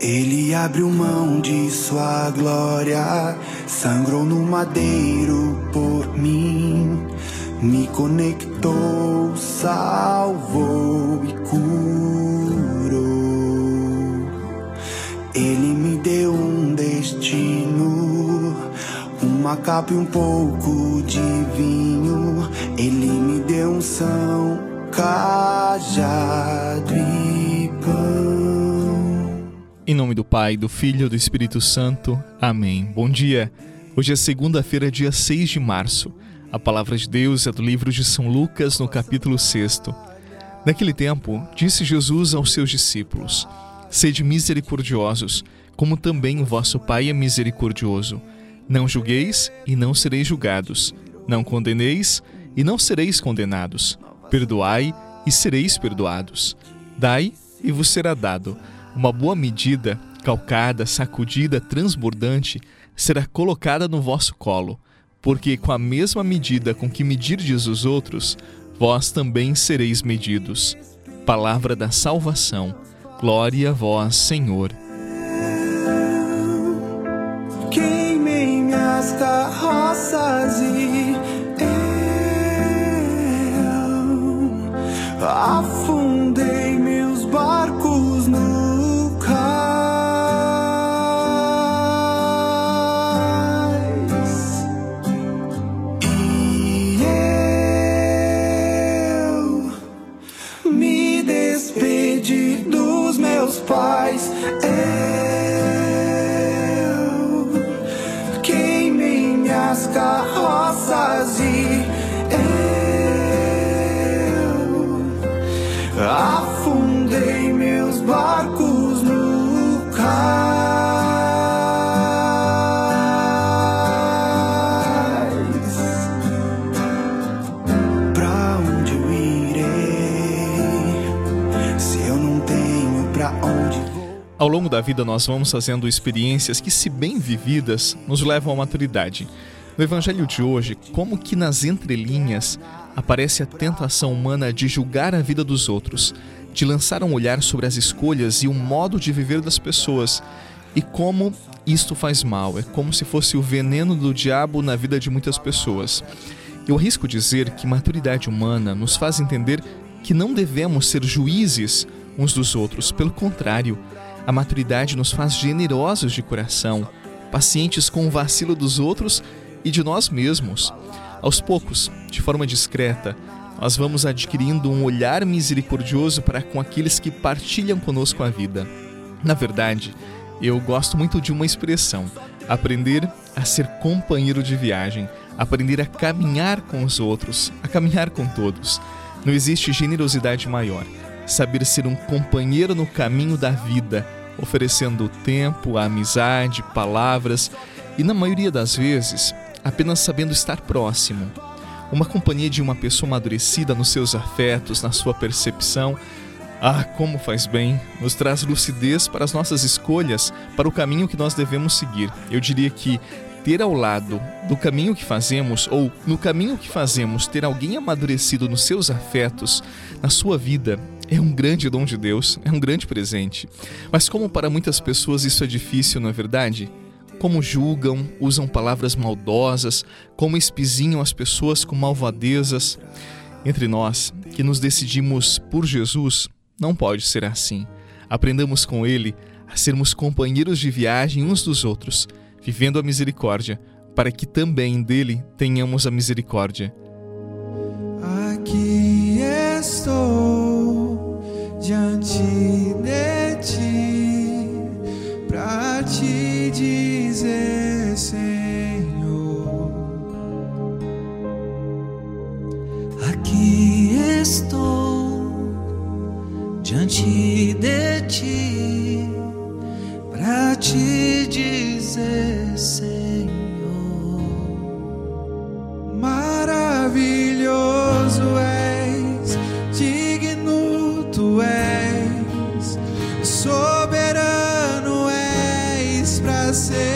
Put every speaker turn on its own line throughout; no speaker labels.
Ele abriu mão de sua glória, sangrou no madeiro por mim, me conectou, salvou e curou. Ele me deu um destino, uma capa e um pouco de vinho. Ele me deu um são, cajado e pão.
Em nome do Pai, do Filho e do Espírito Santo. Amém. Bom dia. Hoje é segunda-feira, dia 6 de março. A palavra de Deus é do livro de São Lucas, no capítulo 6. Naquele tempo, disse Jesus aos seus discípulos: Sede misericordiosos, como também o vosso Pai é misericordioso. Não julgueis e não sereis julgados. Não condeneis e não sereis condenados. Perdoai e sereis perdoados. Dai e vos será dado. Uma boa medida, calcada, sacudida, transbordante, será colocada no vosso colo. Porque com a mesma medida com que medirdes os outros, vós também sereis medidos. Palavra da salvação. Glória a vós, Senhor.
Queimei minhas carroças e carroças e eu afundei meus barcos no cais. Pra onde eu irei se eu não tenho pra onde vou?
Ao longo da vida, nós vamos fazendo experiências que, se bem vividas, nos levam à maturidade. No Evangelho de hoje, como que nas entrelinhas aparece a tentação humana de julgar a vida dos outros, de lançar um olhar sobre as escolhas e o modo de viver das pessoas, e como isto faz mal, é como se fosse o veneno do diabo na vida de muitas pessoas. Eu arrisco dizer que maturidade humana nos faz entender que não devemos ser juízes uns dos outros, pelo contrário, a maturidade nos faz generosos de coração, pacientes com o vacilo dos outros e de nós mesmos. Aos poucos, de forma discreta, nós vamos adquirindo um olhar misericordioso para com aqueles que partilham conosco a vida. Na verdade, eu gosto muito de uma expressão: aprender a ser companheiro de viagem, aprender a caminhar com os outros, a caminhar com todos. Não existe generosidade maior. Saber ser um companheiro no caminho da vida, oferecendo tempo, amizade, palavras e, na maioria das vezes, apenas sabendo estar próximo. Uma companhia de uma pessoa amadurecida nos seus afetos, na sua percepção. Ah, como faz bem! Nos traz lucidez para as nossas escolhas, para o caminho que nós devemos seguir. Eu diria que ter ao lado do caminho que fazemos, ou no caminho que fazemos, ter alguém amadurecido nos seus afetos, na sua vida, é um grande dom de Deus, é um grande presente. Mas como para muitas pessoas isso é difícil, não é verdade? Como julgam, usam palavras maldosas, como espizinham as pessoas com malvadezas. Entre nós, que nos decidimos por Jesus, não pode ser assim. Aprendamos com Ele a sermos companheiros de viagem uns dos outros, vivendo a misericórdia, para que também dele tenhamos a misericórdia.
Aqui estou diante de
de ti para te dizer, Senhor.
Maravilhoso és, digno tu és, soberano és para sempre,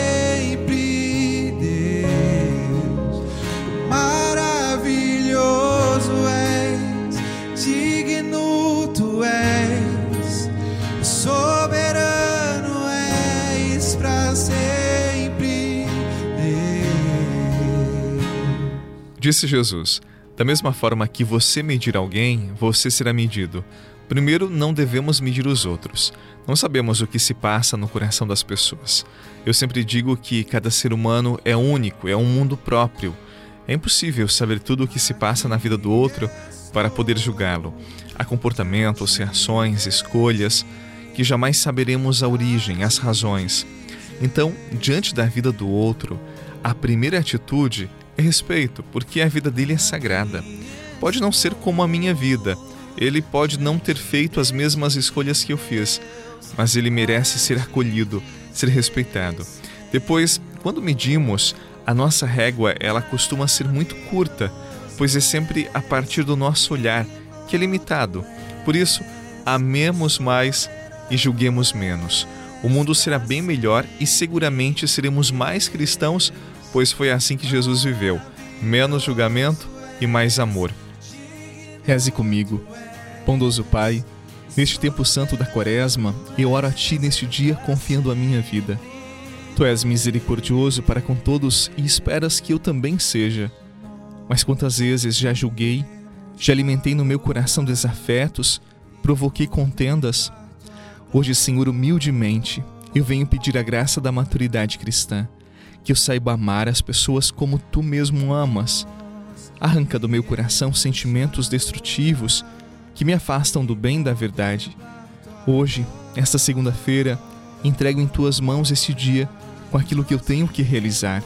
Disse Jesus: Da mesma forma que você medir alguém, você será medido. Primeiro, não devemos medir os outros. Não sabemos o que se passa no coração das pessoas. Eu sempre digo que cada ser humano é único, é um mundo próprio. É impossível saber tudo o que se passa na vida do outro para poder julgá-lo. Há comportamentos, reações, escolhas que jamais saberemos a origem, as razões. Então, diante da vida do outro, a primeira atitude respeito, porque a vida dele é sagrada. Pode não ser como a minha vida, ele pode não ter feito as mesmas escolhas que eu fiz, mas ele merece ser acolhido, ser respeitado. Depois, quando medimos, a nossa régua ela costuma ser muito curta, pois é sempre a partir do nosso olhar, que é limitado. Por isso, amemos mais e julguemos menos. O mundo será bem melhor e seguramente seremos mais cristãos, pois foi assim que Jesus viveu: menos julgamento e mais amor. Reze comigo, bondoso Pai, neste tempo santo da Quaresma, eu oro a Ti neste dia confiando a minha vida. Tu és misericordioso para com todos e esperas que eu também seja. Mas quantas vezes já julguei, já alimentei no meu coração desafetos, provoquei contendas. Hoje, Senhor, humildemente, eu venho pedir a graça da maturidade cristã, que eu saiba amar as pessoas como tu mesmo amas. Arranca do meu coração sentimentos destrutivos que me afastam do bem da verdade. Hoje, esta segunda-feira, entrego em tuas mãos este dia com aquilo que eu tenho que realizar.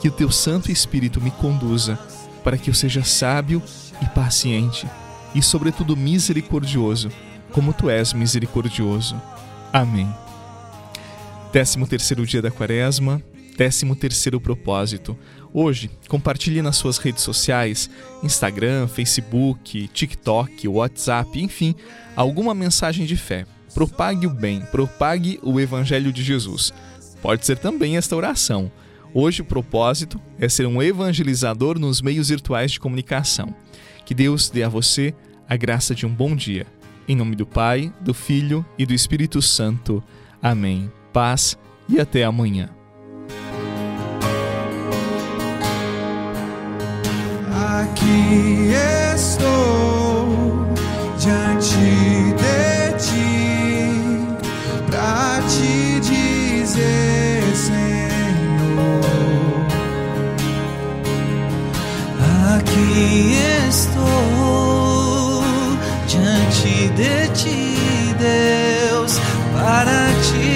Que o teu Santo Espírito me conduza para que eu seja sábio e paciente e, sobretudo, misericordioso, como tu és misericordioso. Amém. Décimo terceiro dia da quaresma, décimo terceiro propósito. Hoje, compartilhe nas suas redes sociais, Instagram, Facebook, TikTok, WhatsApp, enfim, alguma mensagem de fé. Propague o bem, propague o Evangelho de Jesus pode ser também esta oração. Hoje o propósito é ser um evangelizador nos meios virtuais de comunicação. Que Deus dê a você a graça de um bom dia. Em nome do Pai, do Filho e do Espírito Santo. Amém. Paz e até amanhã.
Aqui estou diante de ti para te dizer. aqui estou diante de ti, Deus, para ti.